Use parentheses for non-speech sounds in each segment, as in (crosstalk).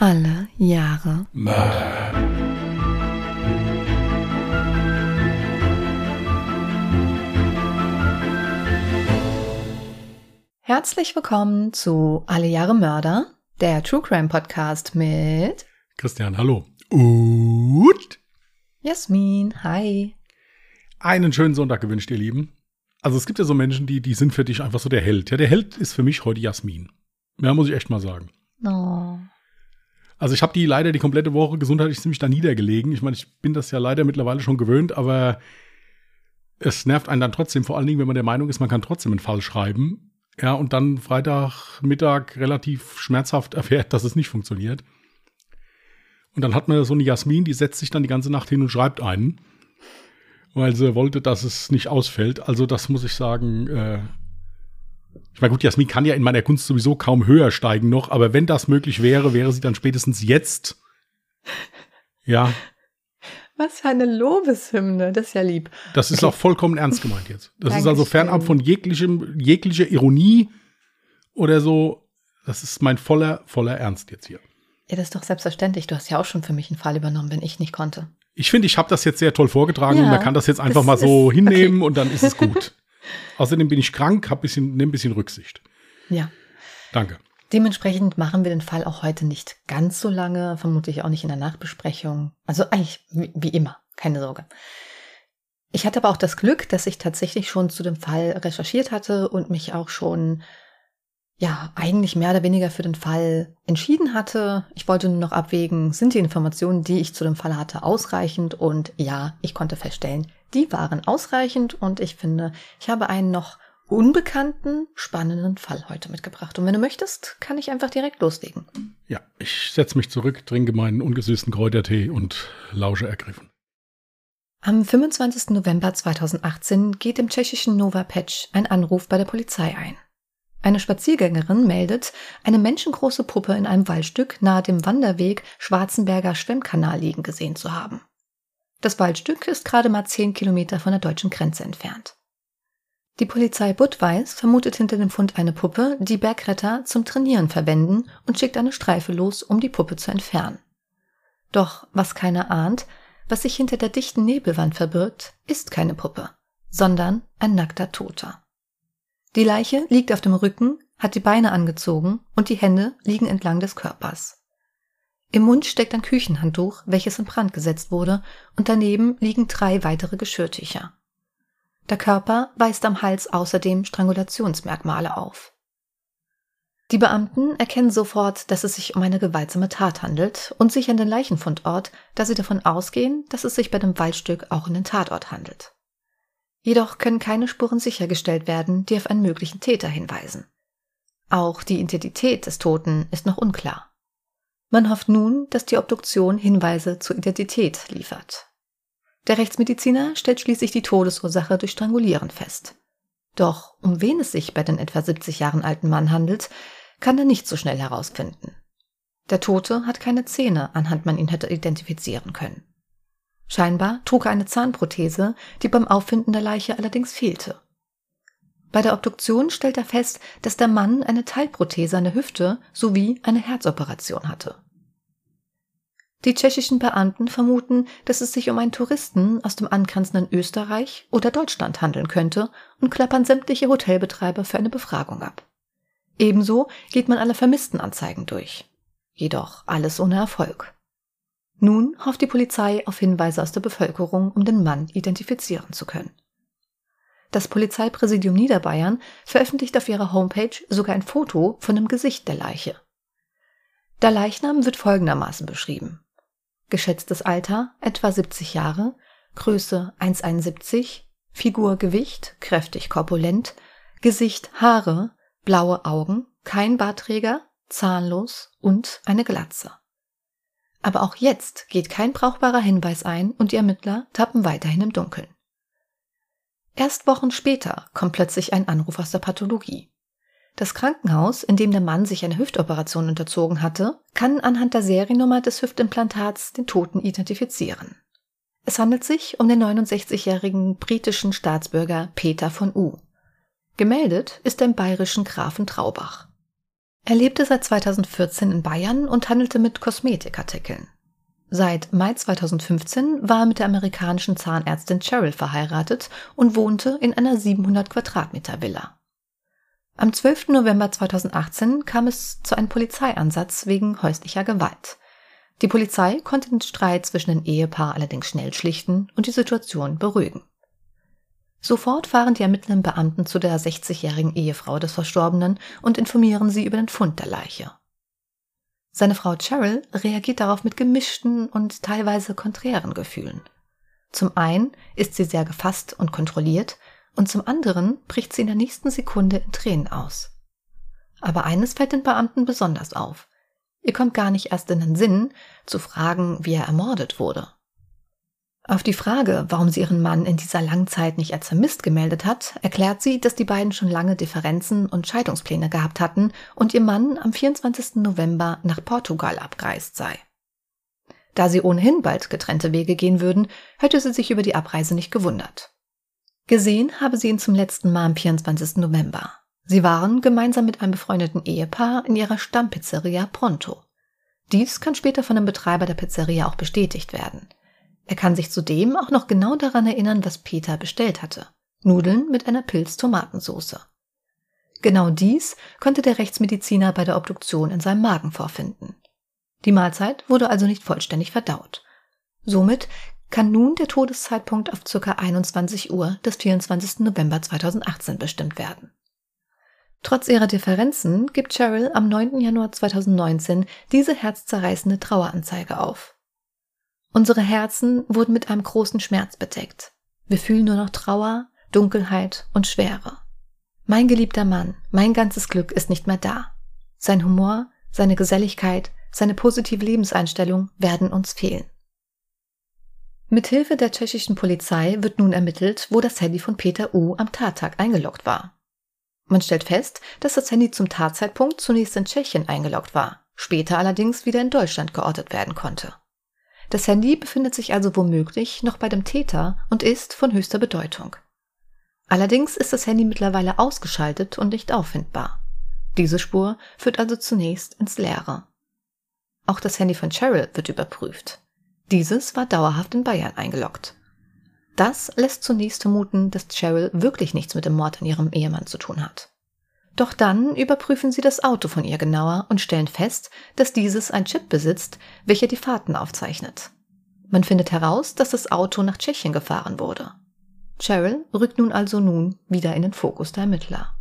Alle Jahre Mörder. Herzlich willkommen zu Alle Jahre Mörder, der True Crime Podcast mit Christian, hallo. Und Jasmin. Hi. einen schönen Sonntag gewünscht, ihr Lieben. Also es gibt ja so Menschen, die, die sind für dich einfach so der Held. Ja, der Held ist für mich heute Jasmin. Ja, muss ich echt mal sagen. Oh. Also ich habe die leider die komplette Woche gesundheitlich ziemlich da niedergelegen. Ich meine, ich bin das ja leider mittlerweile schon gewöhnt, aber es nervt einen dann trotzdem, vor allen Dingen, wenn man der Meinung ist, man kann trotzdem einen Fall schreiben. Ja, und dann Freitagmittag relativ schmerzhaft (laughs) erfährt, dass es nicht funktioniert. Und dann hat man so eine Jasmin, die setzt sich dann die ganze Nacht hin und schreibt einen, weil sie wollte, dass es nicht ausfällt. Also das muss ich sagen, äh, ich meine, gut, Jasmin kann ja in meiner Kunst sowieso kaum höher steigen noch, aber wenn das möglich wäre, wäre sie dann spätestens jetzt. Ja, Was für eine Lobeshymne, das ist ja lieb. das ist Okay. auch vollkommen ernst gemeint jetzt. Das ist also Dankeschön. fernab von jeglichem, jeglicher Ironie oder so. Das ist mein voller, voller Ernst jetzt hier. Ja, das ist doch selbstverständlich. Du hast ja auch schon für mich einen Fall übernommen, wenn ich nicht konnte. Ich finde, ich habe das jetzt sehr toll vorgetragen Ja, und man kann das jetzt einfach mal so (laughs) hinnehmen und dann ist es gut. Außerdem bin ich krank, habe bisschen, nehme ein bisschen Rücksicht. Ja. Danke. Dementsprechend machen wir den Fall auch heute nicht ganz so lange, vermutlich auch nicht in der Nachbesprechung. Also eigentlich wie, wie immer, keine Sorge. Ich hatte aber auch das Glück, dass ich tatsächlich schon zu dem Fall recherchiert hatte und mich auch schon, ja, eigentlich mehr oder weniger für den Fall entschieden hatte. Ich wollte nur noch abwägen, sind die Informationen, die ich zu dem Fall hatte, ausreichend? Und ja, ich konnte feststellen, die waren ausreichend und ich finde, ich habe einen noch unbekannten, spannenden Fall heute mitgebracht. Und wenn du möchtest, kann ich einfach direkt loslegen. Ja, ich setze mich zurück, trinke meinen ungesüßten Kräutertee und lausche ergriffen. Am 25. November 2018 geht im tschechischen Nova Petsch ein Anruf bei der Polizei ein. Eine Spaziergängerin meldet, eine menschengroße Puppe in einem Waldstück nahe dem Wanderweg Schwarzenberger Schwemmkanal liegen gesehen zu haben. Das Waldstück ist gerade mal 10 Kilometer von der deutschen Grenze entfernt. Die Polizei Budweis vermutet hinter dem Fund eine Puppe, die Bergretter zum Trainieren verwenden und schickt eine Streife los, um die Puppe zu entfernen. Doch was keiner ahnt, was sich hinter der dichten Nebelwand verbirgt, ist keine Puppe, sondern ein nackter Toter. Die Leiche liegt auf dem Rücken, hat die Beine angezogen und die Hände liegen entlang des Körpers. Im Mund steckt ein Küchenhandtuch, welches in Brand gesetzt wurde, und daneben liegen drei weitere Geschirrtücher. Der Körper weist am Hals außerdem Strangulationsmerkmale auf. Die Beamten erkennen sofort, dass es sich um eine gewaltsame Tat handelt und sichern den Leichenfundort, da sie davon ausgehen, dass es sich bei dem Waldstück auch um den Tatort handelt. Jedoch können keine Spuren sichergestellt werden, die auf einen möglichen Täter hinweisen. Auch die Identität des Toten ist noch unklar. Man hofft nun, dass die Obduktion Hinweise zur Identität liefert. Der Rechtsmediziner stellt schließlich die Todesursache durch Strangulieren fest. Doch um wen es sich bei den etwa 70 Jahren alten Mann handelt, kann er nicht so schnell herausfinden. Der Tote hat keine Zähne, anhand man ihn hätte identifizieren können. Scheinbar trug er eine Zahnprothese, die beim Auffinden der Leiche allerdings fehlte. Bei der Obduktion stellt er fest, dass der Mann eine Teilprothese an der Hüfte sowie eine Herzoperation hatte. Die tschechischen Beamten vermuten, dass es sich um einen Touristen aus dem angrenzenden Österreich oder Deutschland handeln könnte und klappern sämtliche Hotelbetreiber für eine Befragung ab. Ebenso geht man alle Vermisstenanzeigen durch. Jedoch alles ohne Erfolg. Nun hofft die Polizei auf Hinweise aus der Bevölkerung, um den Mann identifizieren zu können. Das Polizeipräsidium Niederbayern veröffentlicht auf ihrer Homepage sogar ein Foto von dem Gesicht der Leiche. Der Leichnam wird folgendermaßen beschrieben. Geschätztes Alter etwa 70 Jahre, Größe 1,71, Figur Gewicht kräftig korpulent, Gesicht Haare, blaue Augen, kein Bartträger, zahnlos und eine Glatze. Aber auch jetzt geht kein brauchbarer Hinweis ein und die Ermittler tappen weiterhin im Dunkeln. Erst Wochen später kommt plötzlich ein Anruf aus der Pathologie. Das Krankenhaus, in dem der Mann sich eine Hüftoperation unterzogen hatte, kann anhand der Seriennummer des Hüftimplantats den Toten identifizieren. Es handelt sich um den 69-jährigen britischen Staatsbürger Peter von U. Gemeldet ist er im bayerischen Grafen Traubach. Er lebte seit 2014 in Bayern und handelte mit Kosmetikartikeln. Seit Mai 2015 war er mit der amerikanischen Zahnärztin Cheryl verheiratet und wohnte in einer 700 Quadratmeter Villa. Am 12. November 2018 kam es zu einem Polizeiansatz wegen häuslicher Gewalt. Die Polizei konnte den Streit zwischen dem Ehepaar allerdings schnell schlichten und die Situation beruhigen. Sofort fahren die ermittelnden Beamten zu der 60-jährigen Ehefrau des Verstorbenen und informieren sie über den Fund der Leiche. Seine Frau Cheryl reagiert darauf mit gemischten und teilweise konträren Gefühlen. Zum einen ist sie sehr gefasst und kontrolliert, und zum anderen bricht sie in der nächsten Sekunde in Tränen aus. Aber eines fällt den Beamten besonders auf. Ihr kommt gar nicht erst in den Sinn, zu fragen, wie er ermordet wurde. Auf die Frage, warum sie ihren Mann in dieser langen Zeit nicht als vermisst gemeldet hat, erklärt sie, dass die beiden schon lange Differenzen und Scheidungspläne gehabt hatten und ihr Mann am 24. November nach Portugal abgereist sei. Da sie ohnehin bald getrennte Wege gehen würden, hätte sie sich über die Abreise nicht gewundert. Gesehen habe sie ihn zum letzten Mal am 24. November. Sie waren gemeinsam mit einem befreundeten Ehepaar in ihrer Stammpizzeria Pronto. Dies kann später von dem Betreiber der Pizzeria auch bestätigt werden. Er kann sich zudem auch noch genau daran erinnern, was Peter bestellt hatte. Nudeln mit einer Pilz-Tomatensoße. Genau dies konnte der Rechtsmediziner bei der Obduktion in seinem Magen vorfinden. Die Mahlzeit wurde also nicht vollständig verdaut. Somit kann nun der Todeszeitpunkt auf ca. 21 Uhr des 24. November 2018 bestimmt werden. Trotz ihrer Differenzen gibt Cheryl am 9. Januar 2019 diese herzzerreißende Traueranzeige auf. Unsere Herzen wurden mit einem großen Schmerz bedeckt. Wir fühlen nur noch Trauer, Dunkelheit und Schwere. Mein geliebter Mann, mein ganzes Glück ist nicht mehr da. Sein Humor, seine Geselligkeit, seine positive Lebenseinstellung werden uns fehlen. Mithilfe der tschechischen Polizei wird nun ermittelt, wo das Handy von Peter U. am Tattag eingeloggt war. Man stellt fest, dass das Handy zum Tatzeitpunkt zunächst in Tschechien eingeloggt war, später allerdings wieder in Deutschland geortet werden konnte. Das Handy befindet sich also womöglich noch bei dem Täter und ist von höchster Bedeutung. Allerdings ist das Handy mittlerweile ausgeschaltet und nicht auffindbar. Diese Spur führt also zunächst ins Leere. Auch das Handy von Cheryl wird überprüft. Dieses war dauerhaft in Bayern eingeloggt. Das lässt zunächst vermuten, dass Cheryl wirklich nichts mit dem Mord an ihrem Ehemann zu tun hat. Doch dann überprüfen sie das Auto von ihr genauer und stellen fest, dass dieses ein Chip besitzt, welcher die Fahrten aufzeichnet. Man findet heraus, dass das Auto nach Tschechien gefahren wurde. Cheryl rückt nun also nun wieder in den Fokus der Ermittler.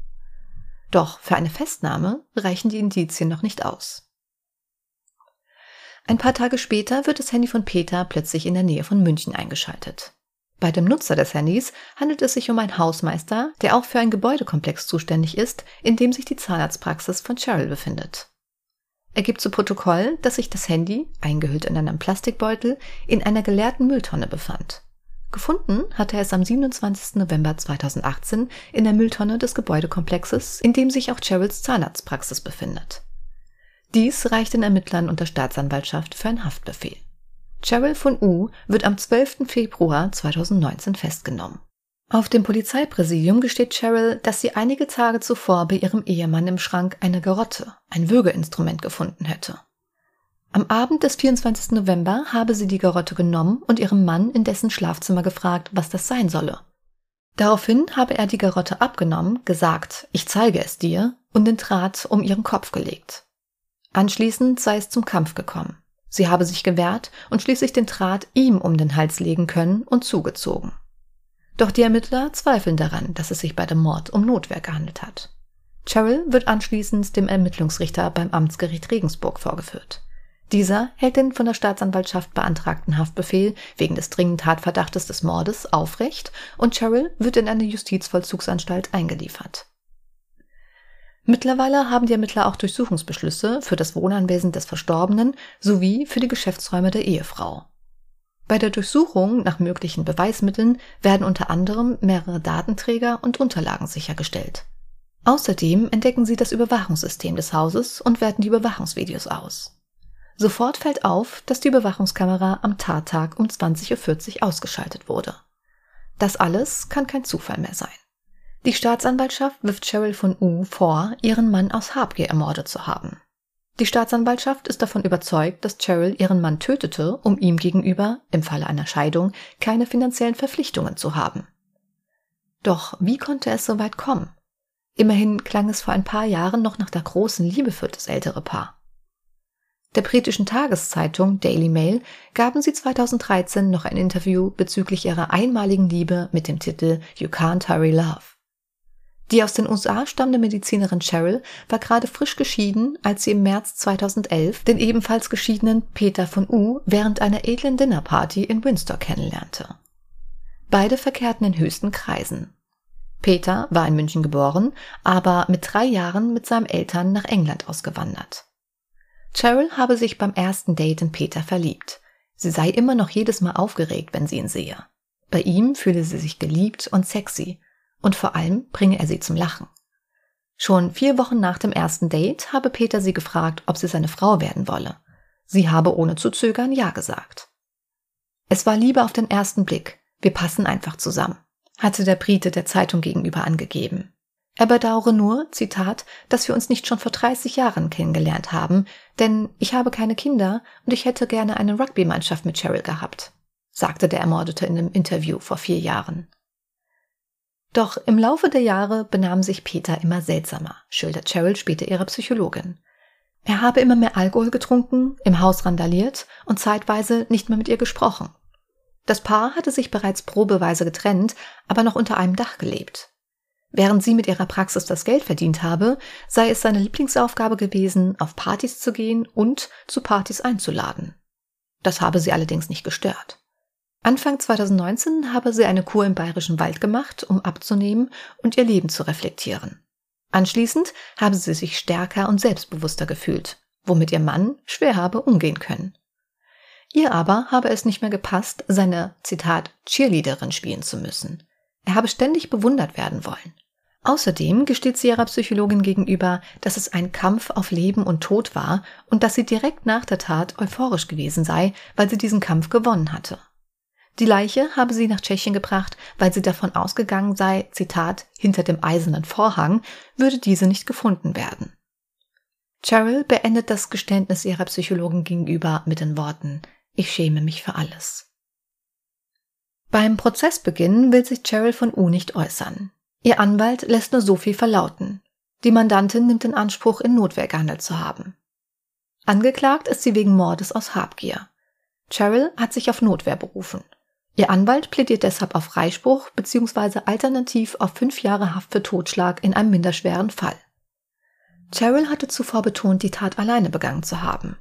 Doch für eine Festnahme reichen die Indizien noch nicht aus. Ein paar Tage später wird das Handy von Peter plötzlich in der Nähe von München eingeschaltet. Bei dem Nutzer des Handys handelt es sich um einen Hausmeister, der auch für einen Gebäudekomplex zuständig ist, in dem sich die Zahnarztpraxis von Cheryl befindet. Er gibt zu Protokoll, dass sich das Handy, eingehüllt in einem Plastikbeutel, in einer geleerten Mülltonne befand. Gefunden hatte er es am 27. November 2018 in der Mülltonne des Gebäudekomplexes, in dem sich auch Cheryls Zahnarztpraxis befindet. Dies reicht den Ermittlern und der Staatsanwaltschaft für einen Haftbefehl. Cheryl von U wird am 12. Februar 2019 festgenommen. Auf dem Polizeipräsidium gesteht Cheryl, dass sie einige Tage zuvor bei ihrem Ehemann im Schrank eine Garotte, ein Würgeinstrument, gefunden hätte. Am Abend des 24. November habe sie die Garotte genommen und ihrem Mann in dessen Schlafzimmer gefragt, was das sein solle. Daraufhin habe er die Garotte abgenommen, gesagt, ich zeige es dir, und den Draht um ihren Kopf gelegt. Anschließend sei es zum Kampf gekommen. Sie habe sich gewehrt und schließlich den Draht ihm um den Hals legen können und zugezogen. Doch die Ermittler zweifeln daran, dass es sich bei dem Mord um Notwehr gehandelt hat. Cheryl wird anschließend dem Ermittlungsrichter beim Amtsgericht Regensburg vorgeführt. Dieser hält den von der Staatsanwaltschaft beantragten Haftbefehl wegen des dringenden Tatverdachtes des Mordes aufrecht und Cheryl wird in eine Justizvollzugsanstalt eingeliefert. Mittlerweile haben die Ermittler auch Durchsuchungsbeschlüsse für das Wohnanwesen des Verstorbenen sowie für die Geschäftsräume der Ehefrau. Bei der Durchsuchung nach möglichen Beweismitteln werden unter anderem mehrere Datenträger und Unterlagen sichergestellt. Außerdem entdecken sie das Überwachungssystem des Hauses und werten die Überwachungsvideos aus. Sofort fällt auf, dass die Überwachungskamera am Tattag um 20.40 Uhr ausgeschaltet wurde. Das alles kann kein Zufall mehr sein. Die Staatsanwaltschaft wirft Cheryl von U vor, ihren Mann aus Habgier ermordet zu haben. Die Staatsanwaltschaft ist davon überzeugt, dass Cheryl ihren Mann tötete, um ihm gegenüber, im Falle einer Scheidung, keine finanziellen Verpflichtungen zu haben. Doch wie konnte es so weit kommen? Immerhin klang es vor ein paar Jahren noch nach der großen Liebe für das ältere Paar. Der britischen Tageszeitung Daily Mail gaben sie 2013 noch ein Interview bezüglich ihrer einmaligen Liebe mit dem Titel You Can't Hurry Love. Die aus den USA stammende Medizinerin Cheryl war gerade frisch geschieden, als sie im März 2011 den ebenfalls geschiedenen Peter von U während einer edlen Dinnerparty in Windsor kennenlernte. Beide verkehrten in höchsten Kreisen. Peter war in München geboren, aber mit drei Jahren mit seinen Eltern nach England ausgewandert. Cheryl habe sich beim ersten Date in Peter verliebt. Sie sei immer noch jedes Mal aufgeregt, wenn sie ihn sehe. Bei ihm fühle sie sich geliebt und sexy und vor allem bringe er sie zum Lachen. Schon vier Wochen nach dem ersten Date habe Peter sie gefragt, ob sie seine Frau werden wolle. Sie habe ohne zu zögern Ja gesagt. Es war Liebe auf den ersten Blick. Wir passen einfach zusammen, hatte der Brite der Zeitung gegenüber angegeben. Er bedauere nur, Zitat, dass wir uns nicht schon vor 30 Jahren kennengelernt haben, denn ich habe keine Kinder und ich hätte gerne eine Rugby-Mannschaft mit Cheryl gehabt, sagte der Ermordete in einem Interview vor vier Jahren. Doch im Laufe der Jahre benahm sich Peter immer seltsamer, schildert Cheryl später ihre Psychologin. Er habe immer mehr Alkohol getrunken, im Haus randaliert und zeitweise nicht mehr mit ihr gesprochen. Das Paar hatte sich bereits probeweise getrennt, aber noch unter einem Dach gelebt. Während sie mit ihrer Praxis das Geld verdient habe, sei es seine Lieblingsaufgabe gewesen, auf Partys zu gehen und zu Partys einzuladen. Das habe sie allerdings nicht gestört. Anfang 2019 habe sie eine Kur im Bayerischen Wald gemacht, um abzunehmen und ihr Leben zu reflektieren. Anschließend habe sie sich stärker und selbstbewusster gefühlt, womit ihr Mann schwer habe umgehen können. Ihr aber habe es nicht mehr gepasst, seine, Zitat, Cheerleaderin spielen zu müssen. Er habe ständig bewundert werden wollen. Außerdem gesteht sie ihrer Psychologin gegenüber, dass es ein Kampf auf Leben und Tod war und dass sie direkt nach der Tat euphorisch gewesen sei, weil sie diesen Kampf gewonnen hatte. Die Leiche habe sie nach Tschechien gebracht, weil sie davon ausgegangen sei, Zitat, hinter dem eisernen Vorhang würde diese nicht gefunden werden. Cheryl beendet das Geständnis ihrer Psychologin gegenüber mit den Worten, ich schäme mich für alles. Beim Prozessbeginn will sich Cheryl von U nicht äußern. Ihr Anwalt lässt nur so viel verlauten. Die Mandantin nimmt in Anspruch, in Notwehr gehandelt zu haben. Angeklagt ist sie wegen Mordes aus Habgier. Cheryl hat sich auf Notwehr berufen. Ihr Anwalt plädiert deshalb auf Freispruch bzw. alternativ auf fünf Jahre Haft für Totschlag in einem minderschweren Fall. Cheryl hatte zuvor betont, die Tat alleine begangen zu haben.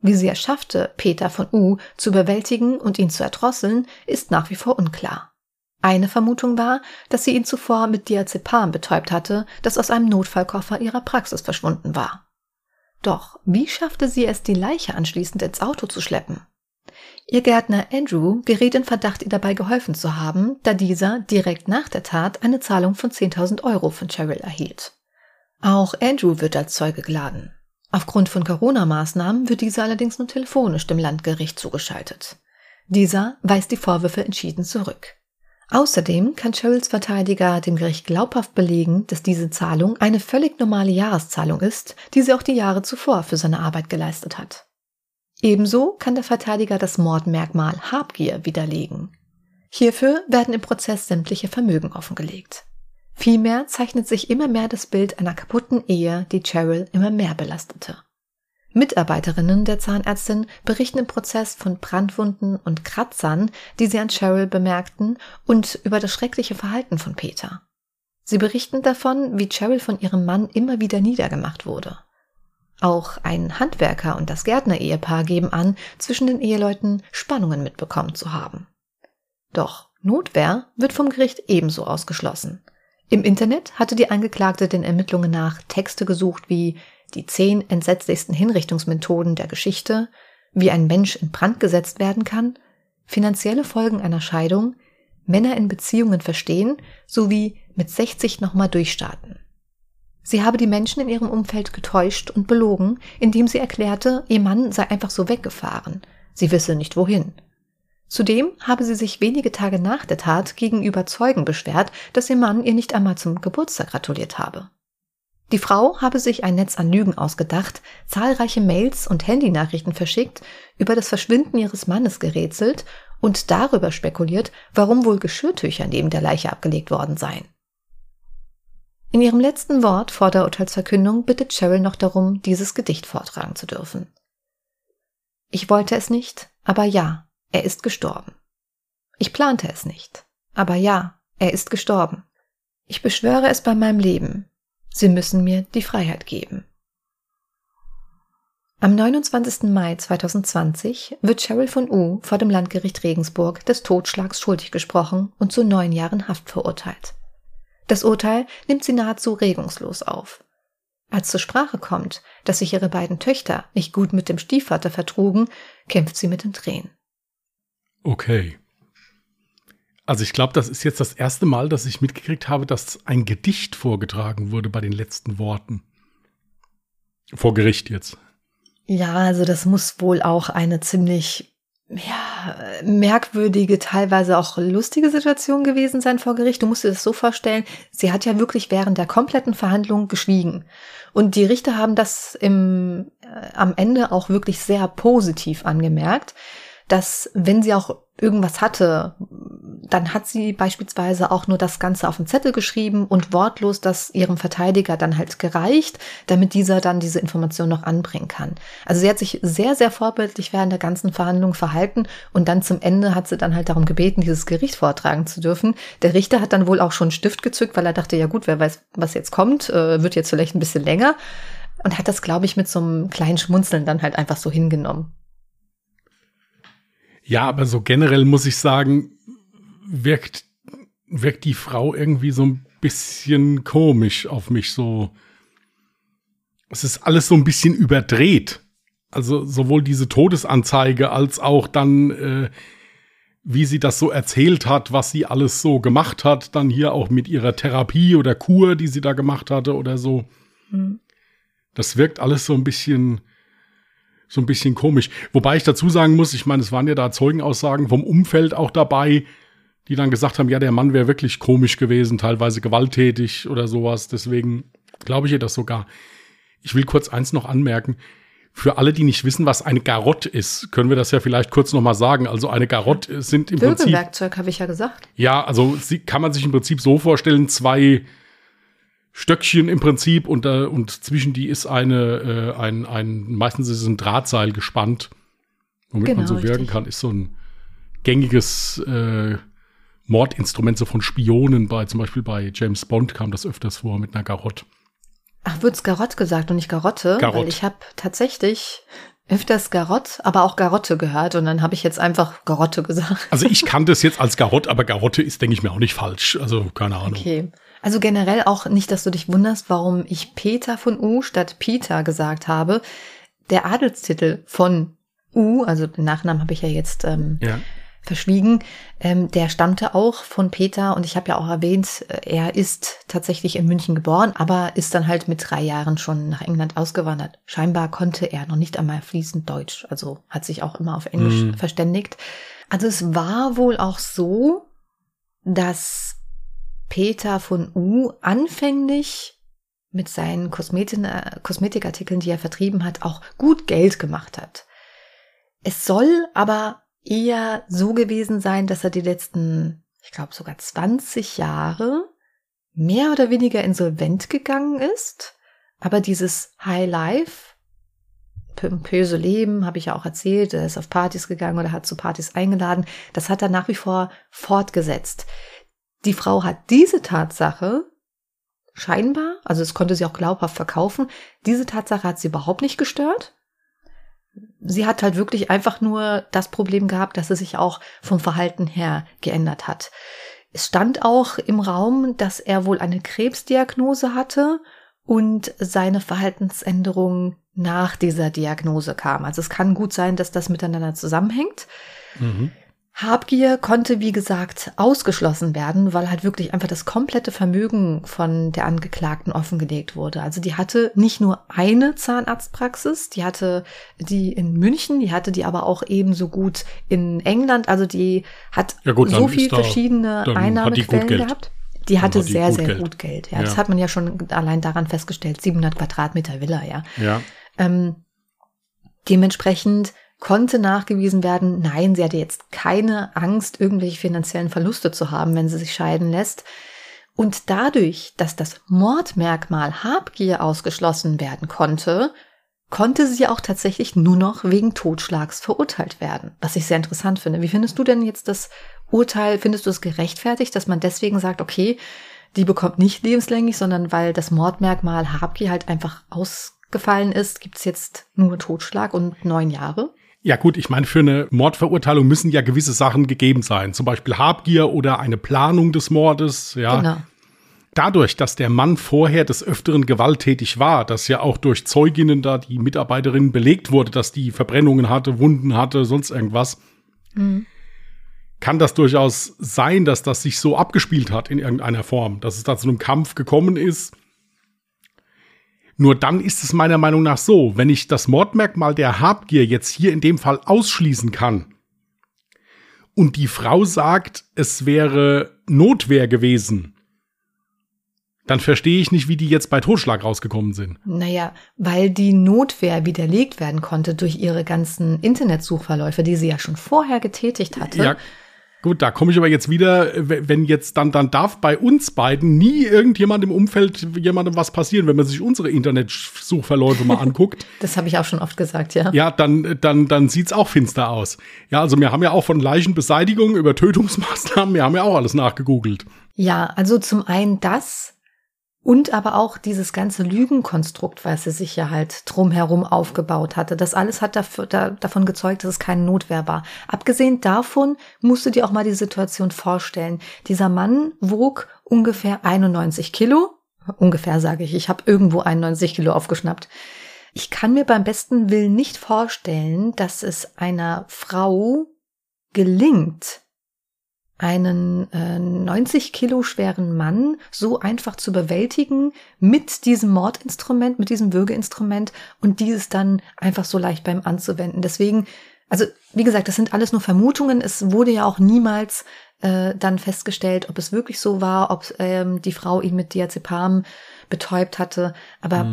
Wie sie es schaffte, Peter von U zu überwältigen und ihn zu erdrosseln, ist nach wie vor unklar. Eine Vermutung war, dass sie ihn zuvor mit Diazepam betäubt hatte, das aus einem Notfallkoffer ihrer Praxis verschwunden war. Doch wie schaffte sie es, die Leiche anschließend ins Auto zu schleppen? Ihr Gärtner Andrew gerät in Verdacht, ihr dabei geholfen zu haben, da dieser direkt nach der Tat eine Zahlung von 10.000 Euro von Cheryl erhielt. Auch Andrew wird als Zeuge geladen. Aufgrund von Corona-Maßnahmen wird dieser allerdings nur telefonisch dem Landgericht zugeschaltet. Dieser weist die Vorwürfe entschieden zurück. Außerdem kann Cheryls Verteidiger dem Gericht glaubhaft belegen, dass diese Zahlung eine völlig normale Jahreszahlung ist, die sie auch die Jahre zuvor für seine Arbeit geleistet hat. Ebenso kann der Verteidiger das Mordmerkmal Habgier widerlegen. Hierfür werden im Prozess sämtliche Vermögen offengelegt. Vielmehr zeichnet sich immer mehr das Bild einer kaputten Ehe, die Cheryl immer mehr belastete. Mitarbeiterinnen der Zahnärztin berichten im Prozess von Brandwunden und Kratzern, die sie an Cheryl bemerkten, und über das schreckliche Verhalten von Peter. Sie berichten davon, wie Cheryl von ihrem Mann immer wieder niedergemacht wurde. Auch ein Handwerker und das Gärtner-Ehepaar geben an, zwischen den Eheleuten Spannungen mitbekommen zu haben. Doch Notwehr wird vom Gericht ebenso ausgeschlossen. Im Internet hatte die Angeklagte den Ermittlungen nach Texte gesucht wie die zehn entsetzlichsten Hinrichtungsmethoden der Geschichte, wie ein Mensch in Brand gesetzt werden kann, finanzielle Folgen einer Scheidung, Männer in Beziehungen verstehen sowie mit 60 nochmal durchstarten. Sie habe die Menschen in ihrem Umfeld getäuscht und belogen, indem sie erklärte, ihr Mann sei einfach so weggefahren. Sie wisse nicht wohin. Zudem habe sie sich wenige Tage nach der Tat gegenüber Zeugen beschwert, dass ihr Mann ihr nicht einmal zum Geburtstag gratuliert habe. Die Frau habe sich ein Netz an Lügen ausgedacht, zahlreiche Mails und Handynachrichten verschickt, über das Verschwinden ihres Mannes gerätselt und darüber spekuliert, warum wohl Geschirrtücher neben der Leiche abgelegt worden seien. In ihrem letzten Wort vor der Urteilsverkündung bittet Cheryl noch darum, dieses Gedicht vortragen zu dürfen. Ich wollte es nicht, aber ja, er ist gestorben. Ich plante es nicht, aber ja, er ist gestorben. Ich beschwöre es bei meinem Leben, Sie müssen mir die Freiheit geben. Am 29. Mai 2020 wird Cheryl von U vor dem Landgericht Regensburg des Totschlags schuldig gesprochen und zu neun Jahren Haft verurteilt. Das Urteil nimmt sie nahezu regungslos auf. Als zur Sprache kommt, dass sich ihre beiden Töchter nicht gut mit dem Stiefvater vertrugen, kämpft sie mit den Tränen. Okay. Also ich glaube, das ist jetzt das erste Mal, dass ich mitgekriegt habe, dass ein Gedicht vorgetragen wurde bei den letzten Worten. Vor Gericht jetzt. Ja, also das muss wohl auch eine ziemlich ja, merkwürdige, teilweise auch lustige Situation gewesen sein vor Gericht. Du musst dir das so vorstellen, sie hat ja wirklich während der kompletten Verhandlung geschwiegen. Und die Richter haben das im, äh, am Ende auch wirklich sehr positiv angemerkt dass wenn sie auch irgendwas hatte, dann hat sie beispielsweise auch nur das Ganze auf den Zettel geschrieben und wortlos das ihrem Verteidiger dann halt gereicht, damit dieser dann diese Information noch anbringen kann. Also sie hat sich sehr, sehr vorbildlich während der ganzen Verhandlung verhalten und dann zum Ende hat sie dann halt darum gebeten, dieses Gericht vortragen zu dürfen. Der Richter hat dann wohl auch schon Stift gezückt, weil er dachte, ja gut, wer weiß, was jetzt kommt, äh, wird jetzt vielleicht ein bisschen länger und hat das, glaube ich, mit so einem kleinen Schmunzeln dann halt einfach so hingenommen. Ja, aber so generell muss ich sagen, wirkt, wirkt die Frau irgendwie so ein bisschen komisch auf mich. So, es ist alles so ein bisschen überdreht. Also sowohl diese Todesanzeige als auch dann, äh, wie sie das so erzählt hat, was sie alles so gemacht hat, dann hier auch mit ihrer Therapie oder Kur, die sie da gemacht hatte oder so. Mhm. Das wirkt alles so ein bisschen so ein bisschen komisch. Wobei ich dazu sagen muss, ich meine, es waren ja da Zeugenaussagen vom Umfeld auch dabei, die dann gesagt haben, ja, der Mann wäre wirklich komisch gewesen, teilweise gewalttätig oder sowas. Deswegen glaube ich ihr das sogar. Ich will kurz eins noch anmerken. Für alle, die nicht wissen, was eine Garotte ist, können wir das ja vielleicht kurz noch mal sagen. Also eine Garotte sind im Prinzip Werkzeug, habe ich ja gesagt. Ja, also sie kann man sich im Prinzip so vorstellen, zwei Stöckchen im Prinzip und, äh, und zwischen die ist eine, äh, ein, ein, meistens ist es ein Drahtseil gespannt, womit genau, man so wirken kann, ist so ein gängiges äh, Mordinstrument so von Spionen bei, zum Beispiel bei James Bond kam das öfters vor mit einer Garotte. Ach, wird's Garott gesagt und nicht Garotte? Garott. Weil ich habe tatsächlich öfters Garott, aber auch Garotte gehört und dann habe ich jetzt einfach Garotte gesagt. Also ich (laughs) kannte es jetzt als Garott, aber Garotte ist, denke ich mir, auch nicht falsch. Also keine Ahnung. Okay. Also generell auch nicht, dass du dich wunderst, warum ich Peter von U statt Peter gesagt habe. Der Adelstitel von U, also den Nachnamen habe ich ja jetzt ähm, ja. verschwiegen, ähm, der stammte auch von Peter und ich habe ja auch erwähnt, äh, er ist tatsächlich in München geboren, aber ist dann halt mit drei Jahren schon nach England ausgewandert. Scheinbar konnte er noch nicht einmal fließend Deutsch, also hat sich auch immer auf Englisch mhm. verständigt. Also es war wohl auch so, dass Peter von U anfänglich mit seinen Kosmetikartikeln, die er vertrieben hat, auch gut Geld gemacht hat. Es soll aber eher so gewesen sein, dass er die letzten, ich glaube sogar 20 Jahre mehr oder weniger insolvent gegangen ist. Aber dieses High Life, pompöse Leben, habe ich ja auch erzählt, er ist auf Partys gegangen oder hat zu Partys eingeladen, das hat er nach wie vor fortgesetzt. Die Frau hat diese Tatsache scheinbar, also es konnte sie auch glaubhaft verkaufen, diese Tatsache hat sie überhaupt nicht gestört. Sie hat halt wirklich einfach nur das Problem gehabt, dass sie sich auch vom Verhalten her geändert hat. Es stand auch im Raum, dass er wohl eine Krebsdiagnose hatte und seine Verhaltensänderung nach dieser Diagnose kam. Also es kann gut sein, dass das miteinander zusammenhängt. Mhm. Habgier konnte, wie gesagt, ausgeschlossen werden, weil halt wirklich einfach das komplette Vermögen von der Angeklagten offengelegt wurde. Also die hatte nicht nur eine Zahnarztpraxis, die hatte die in München, die hatte die aber auch ebenso gut in England. Also die hat Ja gut, so ist da- verschiedene die Einnahmequellen Geld. gehabt. Die hatte hat die sehr, gut sehr Geld. gut Geld. Ja, Ja. das hat man ja schon allein daran festgestellt. 700 Quadratmeter Villa, ja. Ja. Ähm, dementsprechend konnte nachgewiesen werden, nein, sie hatte jetzt keine Angst, irgendwelche finanziellen Verluste zu haben, wenn sie sich scheiden lässt. Und dadurch, dass das Mordmerkmal Habgier ausgeschlossen werden konnte, konnte sie auch tatsächlich nur noch wegen Totschlags verurteilt werden, was ich sehr interessant finde. Wie findest du denn jetzt das Urteil? Findest du es gerechtfertigt, dass man deswegen sagt, okay, die bekommt nicht lebenslänglich, sondern weil das Mordmerkmal Habgier halt einfach ausgefallen ist, gibt's jetzt nur Totschlag und neun Jahre? Ja gut, ich meine, für eine Mordverurteilung müssen ja gewisse Sachen gegeben sein. Zum Beispiel Habgier oder eine Planung des Mordes. Ja. Genau. Dadurch, dass der Mann vorher des Öfteren gewalttätig war, dass ja auch durch Zeuginnen da die Mitarbeiterin belegt wurde, dass die Verbrennungen hatte, Wunden hatte, sonst irgendwas, kann das durchaus sein, dass das sich so abgespielt hat in irgendeiner Form, dass es da zu einem Kampf gekommen ist. Nur dann ist es meiner Meinung nach so, wenn ich das Mordmerkmal der Habgier jetzt hier in dem Fall ausschließen kann und die Frau sagt, es wäre Notwehr gewesen, dann verstehe ich nicht, wie die jetzt bei Totschlag rausgekommen sind. Naja, weil die Notwehr widerlegt werden konnte durch ihre ganzen Internetsuchverläufe, die sie ja schon vorher getätigt hatte. Ja, gut, da komme ich aber jetzt wieder, wenn jetzt dann, dann darf bei uns beiden nie irgendjemand im Umfeld jemandem was passieren, wenn man sich unsere Internetsuchverläufe mal anguckt. (laughs) Das habe ich auch schon oft gesagt, ja. Ja, dann, dann, dann sieht's auch finster aus. Ja, also wir haben ja auch von Leichenbeseitigung über Tötungsmaßnahmen, wir haben ja auch alles nachgegoogelt. Ja, also zum einen das und aber auch dieses ganze Lügenkonstrukt, was sie sich ja halt drumherum aufgebaut hatte. Das alles hat dafür, da, davon gezeugt, dass es keine Notwehr war. Abgesehen davon musst du dir auch mal die Situation vorstellen. Dieser Mann wog ungefähr 91 Kilo. Ungefähr sage ich, ich habe irgendwo 91 Kilo aufgeschnappt. Ich kann mir beim besten Willen nicht vorstellen, dass es einer Frau gelingt, einen äh, 90 Kilo schweren Mann so einfach zu bewältigen mit diesem Mordinstrument, mit diesem Würgeinstrument und dieses dann einfach so leicht beim anzuwenden. Deswegen, also wie gesagt, das sind alles nur Vermutungen. Es wurde ja auch niemals äh, dann festgestellt, ob es wirklich so war, ob ähm, die Frau ihn mit Diazepam betäubt hatte. Aber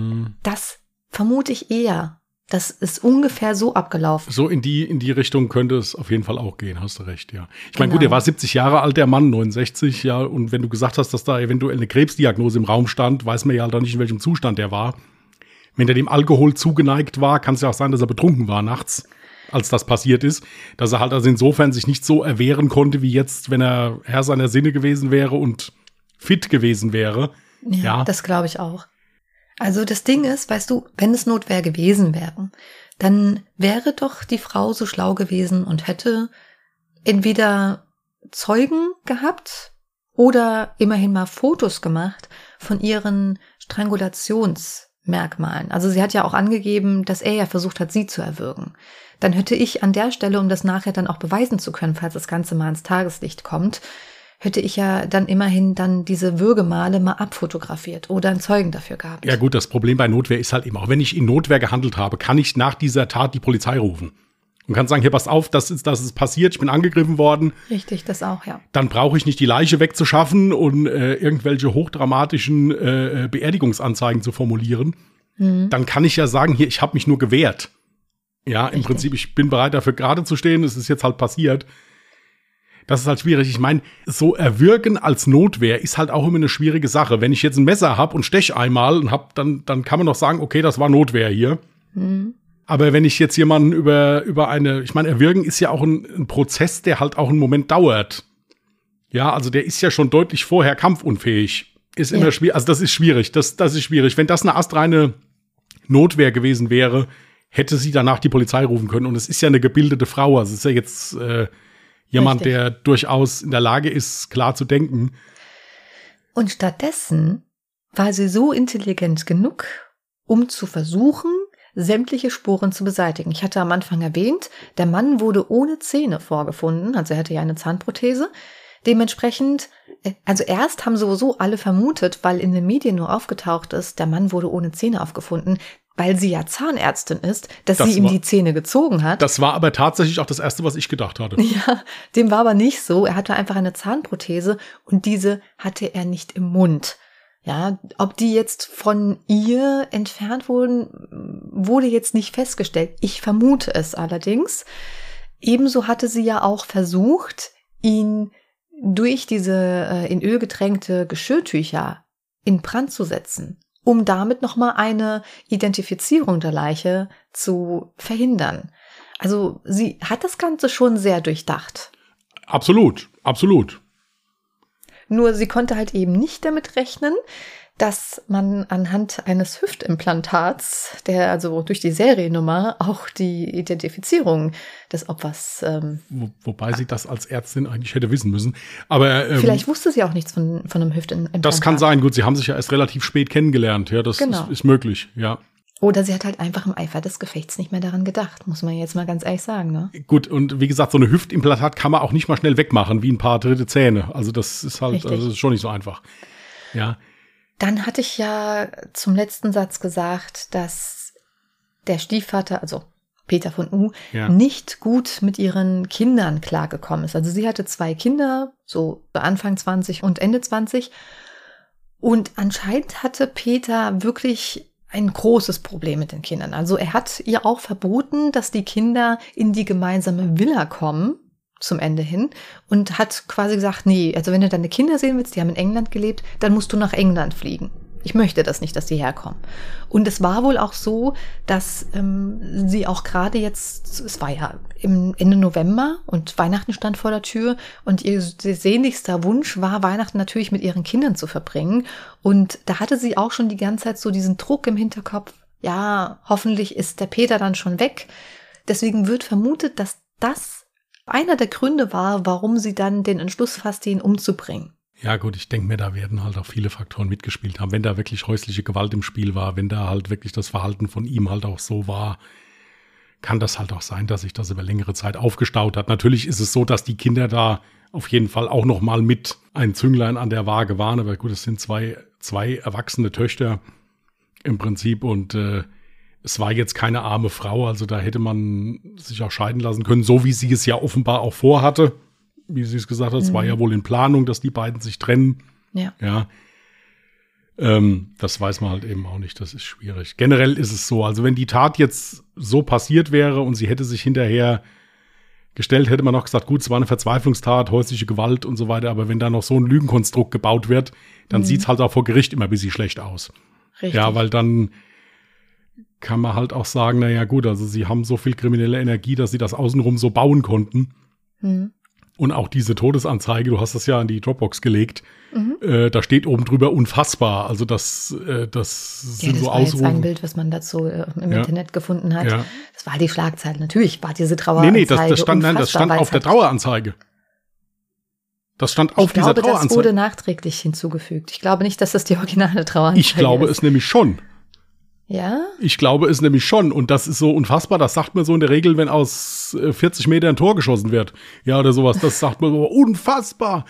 das vermute ich eher. Das ist ungefähr so abgelaufen. So in die, in die Richtung könnte es auf jeden Fall auch gehen, hast du recht, ja. Ich meine, Genau. gut, er war 70 Jahre alt, der Mann, 69, ja, und wenn du gesagt hast, dass da eventuell eine Krebsdiagnose im Raum stand, weiß man ja halt auch nicht, in welchem Zustand er war. Wenn er dem Alkohol zugeneigt war, kann es ja auch sein, dass er betrunken war nachts, als das passiert ist. Dass er halt also insofern sich nicht so erwehren konnte, wie jetzt, wenn er Herr seiner Sinne gewesen wäre und fit gewesen wäre. Ja, Ja. das glaube ich auch. Also das Ding ist, weißt du, wenn es Notwehr gewesen wäre, dann wäre doch die Frau so schlau gewesen und hätte entweder Zeugen gehabt oder immerhin mal Fotos gemacht von ihren Strangulationsmerkmalen. Also sie hat ja auch angegeben, dass er ja versucht hat, sie zu erwürgen. Dann hätte ich an der Stelle, um das nachher dann auch beweisen zu können, falls das Ganze mal ins Tageslicht kommt, hätte ich ja dann immerhin dann diese Würgemale mal abfotografiert oder einen Zeugen dafür gehabt. Ja gut, das Problem bei Notwehr ist halt eben, auch wenn ich in Notwehr gehandelt habe, kann ich nach dieser Tat die Polizei rufen. Und kann sagen, hier, pass auf, das ist, das ist passiert, ich bin angegriffen worden. Richtig, das auch, ja. Dann brauche ich nicht die Leiche wegzuschaffen und äh, irgendwelche hochdramatischen äh, Beerdigungsanzeigen zu formulieren. Dann kann ich ja sagen, hier, ich habe mich nur gewehrt. Ja, im Richtig. Prinzip, ich bin bereit dafür gerade zu stehen, es ist jetzt halt passiert. Das ist halt schwierig. Ich meine, so erwürgen als Notwehr ist halt auch immer eine schwierige Sache. Wenn ich jetzt ein Messer habe und stech einmal und hab, dann, dann kann man noch sagen, okay, das war Notwehr hier. Aber wenn ich jetzt jemanden über, über eine, ich meine, erwürgen ist ja auch ein, ein Prozess, der halt auch einen Moment dauert. Ja, also der ist ja schon deutlich vorher kampfunfähig. Ist immer Ja. schwierig, also das ist schwierig, das, das ist schwierig. Wenn das eine astreine Notwehr gewesen wäre, hätte sie danach die Polizei rufen können. Und es ist ja eine gebildete Frau, also es ist ja jetzt äh, jemand, Richtig. der durchaus in der Lage ist, klar zu denken. Und stattdessen war sie so intelligent genug, um zu versuchen, sämtliche Spuren zu beseitigen. Ich hatte am Anfang erwähnt, der Mann wurde ohne Zähne vorgefunden, also er hatte ja eine Zahnprothese. Dementsprechend, äh, also erst haben sowieso alle vermutet, weil in den Medien nur aufgetaucht ist, der Mann wurde ohne Zähne aufgefunden, weil sie ja Zahnärztin ist, dass Das sie ihm war- die Zähne gezogen hat. Das war aber tatsächlich auch das Erste, was ich gedacht hatte. (laughs) Ja, dem war aber nicht so. Er hatte einfach eine Zahnprothese und diese hatte er nicht im Mund. Ja, ob die jetzt von ihr entfernt wurden, wurde jetzt nicht festgestellt. Ich vermute es allerdings. Ebenso hatte sie ja auch versucht, ihn durch diese äh, in Öl getränkte Geschirrtücher in Brand zu setzen, um damit nochmal eine Identifizierung der Leiche zu verhindern. Also sie hat das Ganze schon sehr durchdacht. Absolut, absolut. Nur sie konnte halt eben nicht damit rechnen, dass man anhand eines Hüftimplantats, der also durch die Seriennummer auch die Identifizierung des Opfers, ähm, Wo, wobei sie das als Ärztin eigentlich hätte wissen müssen. Aber ähm, vielleicht wusste sie auch nichts von, von einem Hüftimplantat. das kann sein. Gut, sie haben sich ja erst relativ spät kennengelernt. Ja, das Genau. ist, ist möglich. Ja, Oder sie hat halt einfach im Eifer des Gefechts nicht mehr daran gedacht, muss man jetzt mal ganz ehrlich sagen, ne? gut. Und wie gesagt, so eine Hüftimplantat kann man auch nicht mal schnell wegmachen, wie ein paar dritte Zähne. Also das ist halt, Richtig. also das ist schon nicht so einfach. Ja, Dann hatte ich ja zum letzten Satz gesagt, dass der Stiefvater, also Peter von U, Ja. nicht gut mit ihren Kindern klargekommen ist. Also sie hatte zwei Kinder, so Anfang 20 und Ende 20. Und anscheinend hatte Peter wirklich ein großes Problem mit den Kindern. Also er hat ihr auch verboten, dass die Kinder in die gemeinsame Villa kommen zum Ende hin und hat quasi gesagt, nee, also wenn du deine Kinder sehen willst, die haben in England gelebt, dann musst du nach England fliegen. Ich möchte das nicht, dass die herkommen. Und es war wohl auch so, dass ähm, sie auch gerade jetzt, es war ja im Ende November und Weihnachten stand vor der Tür und ihr sehnlichster Wunsch war, Weihnachten natürlich mit ihren Kindern zu verbringen. Und da hatte sie auch schon die ganze Zeit so diesen Druck im Hinterkopf, ja, hoffentlich ist der Peter dann schon weg. Deswegen wird vermutet, dass das einer der Gründe war, warum sie dann den Entschluss fasste, ihn umzubringen. Ja, gut, ich denke mir, da werden halt auch viele Faktoren mitgespielt haben. Wenn da wirklich häusliche Gewalt im Spiel war, wenn da halt wirklich das Verhalten von ihm halt auch so war, kann das halt auch sein, dass sich das über längere Zeit aufgestaut hat. Natürlich ist es so, dass die Kinder da auf jeden Fall auch noch mal mit ein Zünglein an der Waage waren. Aber gut, es sind zwei, zwei erwachsene Töchter im Prinzip und äh, es war jetzt keine arme Frau. Also da hätte man sich auch scheiden lassen können, so wie sie es ja offenbar auch vorhatte. Wie sie es gesagt hat, es war ja wohl in Planung, dass die beiden sich trennen. Ja. Ja. Ähm, das weiß man halt eben auch nicht. Das ist schwierig. Generell ist es so, also wenn die Tat jetzt so passiert wäre und sie hätte sich hinterher gestellt, hätte man noch gesagt, gut, es war eine Verzweiflungstat, häusliche Gewalt und so weiter, aber wenn da noch so ein Lügenkonstrukt gebaut wird, dann sieht's halt auch vor Gericht immer ein bisschen schlecht aus. Richtig. Ja, weil dann kann man halt auch sagen, na ja, gut, also sie haben so viel kriminelle Energie, dass sie das außenrum so bauen konnten. Hm. Und auch diese Todesanzeige, du hast das ja in die Dropbox gelegt, Mhm. äh, da steht oben drüber unfassbar. Also das, äh, das Ja, sind das so war jetzt ein Ausrufe. Bild, was man dazu äh, im Ja. Internet gefunden hat. Ja. Das war die Schlagzeile. Natürlich war diese Nee, Traueranzeige nee, das, das stand, nein, das stand auf der Traueranzeige. Das stand auf Ich dieser glaube, das wurde Traueranzeige. nachträglich hinzugefügt. Ich glaube nicht, dass das die originale Traueranzeige Ich glaube ist. es nämlich schon. Ja? Ich glaube es nämlich schon. Und das ist so unfassbar. Das sagt man so in der Regel, wenn aus äh, 40 Metern ein Tor geschossen wird. Ja, oder sowas. Das sagt man so unfassbar.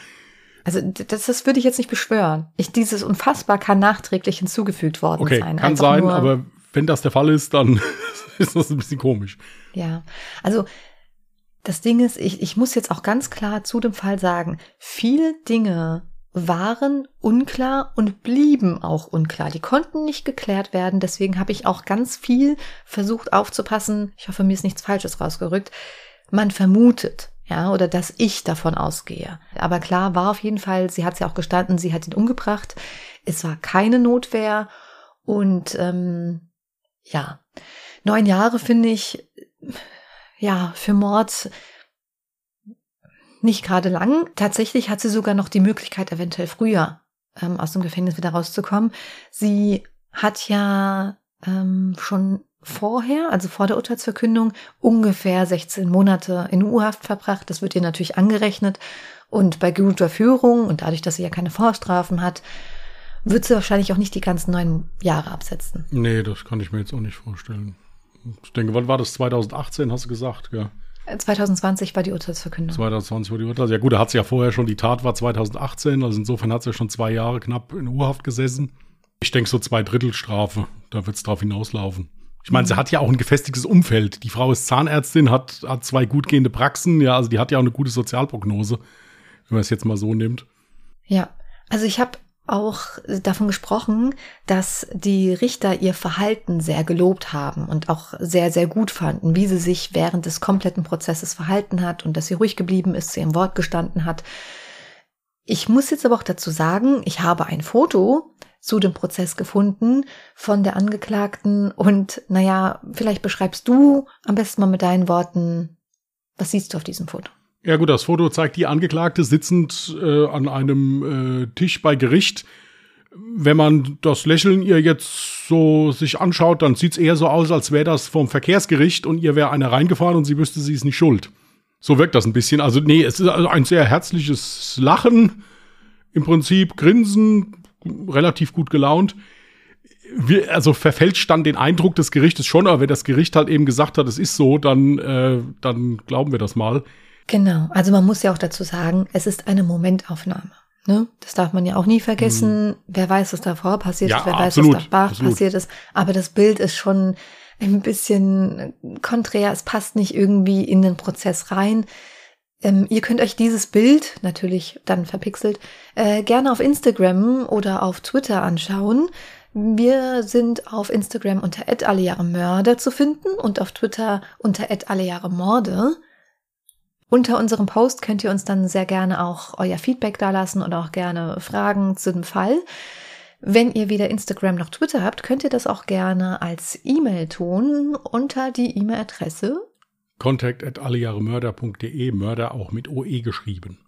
Also das, das würde ich jetzt nicht beschwören. Ich, dieses Unfassbar kann nachträglich hinzugefügt worden Okay, sein. kann Einfach sein, aber wenn das der Fall ist, dann (laughs) ist das ein bisschen komisch. Ja, also das Ding ist, ich, ich muss jetzt auch ganz klar zu dem Fall sagen, viele Dinge waren unklar und blieben auch unklar. Die konnten nicht geklärt werden. Deswegen habe ich auch ganz viel versucht aufzupassen. Ich hoffe, mir ist nichts Falsches rausgerückt. Man vermutet, ja, oder dass ich davon ausgehe. Aber klar war auf jeden Fall, sie hat es ja auch gestanden, sie hat ihn umgebracht. Es war keine Notwehr und ähm, ja, neun Jahre finde ich ja für Mord nicht gerade lang. Tatsächlich hat sie sogar noch die Möglichkeit, eventuell früher ähm, aus dem Gefängnis wieder rauszukommen. Sie hat ja ähm, schon vorher, also vor der Urteilsverkündung, ungefähr 16 Monate in U-Haft verbracht. Das wird ihr natürlich angerechnet. Und bei guter Führung und dadurch, dass sie ja keine Vorstrafen hat, wird sie wahrscheinlich auch nicht die ganzen neun Jahre absetzen. Nee, das kann ich mir jetzt auch nicht vorstellen. Ich denke, wann war das? 2018, hast du gesagt, ja. 2020 war die Urteilsverkündung. 2020 war die Urteilsverkündung. Ja gut, da hat sie ja vorher schon, die Tat war 2018, also insofern hat sie ja schon zwei Jahre knapp in Urhaft gesessen. Ich denke so zwei Drittel Strafe, da wird es drauf hinauslaufen. Ich meine, mhm. sie hat ja auch ein gefestigtes Umfeld. Die Frau ist Zahnärztin, hat, hat zwei gut gehende Praxen, ja, also die hat ja auch eine gute Sozialprognose, wenn man es jetzt mal so nimmt. Ja, also ich habe auch davon gesprochen, dass die Richter ihr Verhalten sehr gelobt haben und auch sehr, sehr gut fanden, wie sie sich während des kompletten Prozesses verhalten hat und dass sie ruhig geblieben ist, zu ihrem Wort gestanden hat. Ich muss jetzt aber auch dazu sagen, ich habe ein Foto zu dem Prozess gefunden von der Angeklagten und naja, vielleicht beschreibst du am besten mal mit deinen Worten, was siehst du auf diesem Foto? Ja gut, das Foto zeigt die Angeklagte sitzend äh, an einem äh, Tisch bei Gericht. Wenn man das Lächeln ihr jetzt so sich anschaut, dann sieht es eher so aus, als wäre das vom Verkehrsgericht und ihr wäre einer reingefahren und sie wüsste, sie ist nicht schuld. So wirkt das ein bisschen. Also nee, es ist also ein sehr herzliches Lachen. Im Prinzip Grinsen, relativ gut gelaunt. Wir, also verfälscht dann den Eindruck des Gerichtes schon, aber wenn das Gericht halt eben gesagt hat, es ist so, dann, äh, dann glauben wir das mal. Genau, also man muss ja auch dazu sagen, es ist eine Momentaufnahme. Ne? Das darf man ja auch nie vergessen. Hm. Wer weiß, was davor passiert ja, ist, wer absolut, weiß, was danach passiert ist. Aber das Bild ist schon ein bisschen konträr. Es passt nicht irgendwie in den Prozess rein. Ähm, ihr könnt euch dieses Bild, natürlich dann verpixelt, äh, gerne auf Instagram oder auf Twitter anschauen. Wir sind auf Instagram unter Mörder zu finden und auf Twitter unter Morde. Unter unserem Post könnt ihr uns dann sehr gerne auch euer Feedback dalassen und auch gerne Fragen zu dem Fall. Wenn ihr weder Instagram noch Twitter habt, könnt ihr das auch gerne als E-Mail tun unter die E-Mail-Adresse contact at allejahremörder.de, Mörder auch mit OE geschrieben.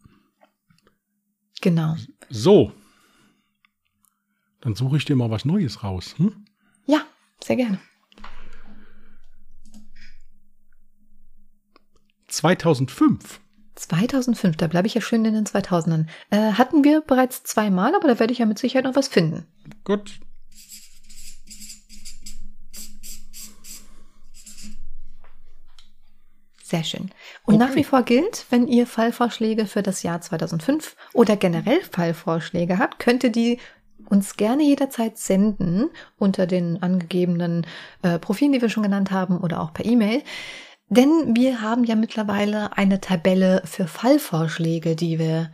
Genau. So. Dann suche ich dir mal was Neues raus. Hm? Ja, sehr gerne. 2005. 2005, da bleibe ich ja schön in den 2000ern. Äh, hatten wir bereits zweimal, aber da werde ich ja mit Sicherheit noch was finden. Gut. Sehr schön. Und okay. nach wie vor gilt, wenn ihr Fallvorschläge für das Jahr 2005 oder generell Fallvorschläge habt, könnt ihr die uns gerne jederzeit senden unter den angegebenen äh, Profilen, die wir schon genannt haben oder auch per E-Mail. Denn wir haben ja mittlerweile eine Tabelle für Fallvorschläge, die wir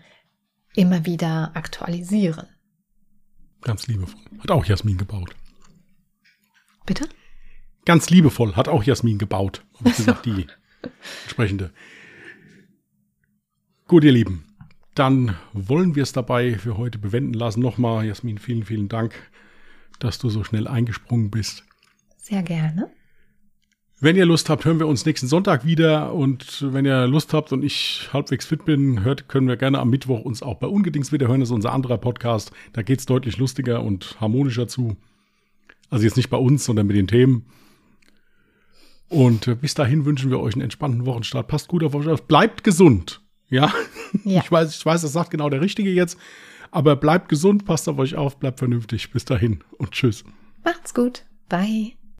immer wieder aktualisieren. Ganz liebevoll. Hat auch Jasmin gebaut. Bitte? Ganz liebevoll hat auch Jasmin gebaut. Gesagt, die entsprechende. Gut, ihr Lieben. Dann wollen wir es dabei für heute bewenden lassen. Nochmal, Jasmin, vielen, vielen Dank, dass du so schnell eingesprungen bist. Sehr gerne. Wenn ihr Lust habt, hören wir uns nächsten Sonntag wieder. Und wenn ihr Lust habt und ich halbwegs fit bin, hört, können wir gerne am Mittwoch uns auch bei Ungedings wieder hören. Das ist unser anderer Podcast. Da geht es deutlich lustiger und harmonischer zu. Also jetzt nicht bei uns, sondern mit den Themen. Und äh, bis dahin wünschen wir euch einen entspannten Wochenstart. Passt gut auf euch auf. Bleibt gesund. Ja? ja. (laughs) Ich weiß, ich weiß, das sagt genau der Richtige jetzt. Aber bleibt gesund, passt auf euch auf, bleibt vernünftig. Bis dahin und tschüss. Macht's gut. Bye.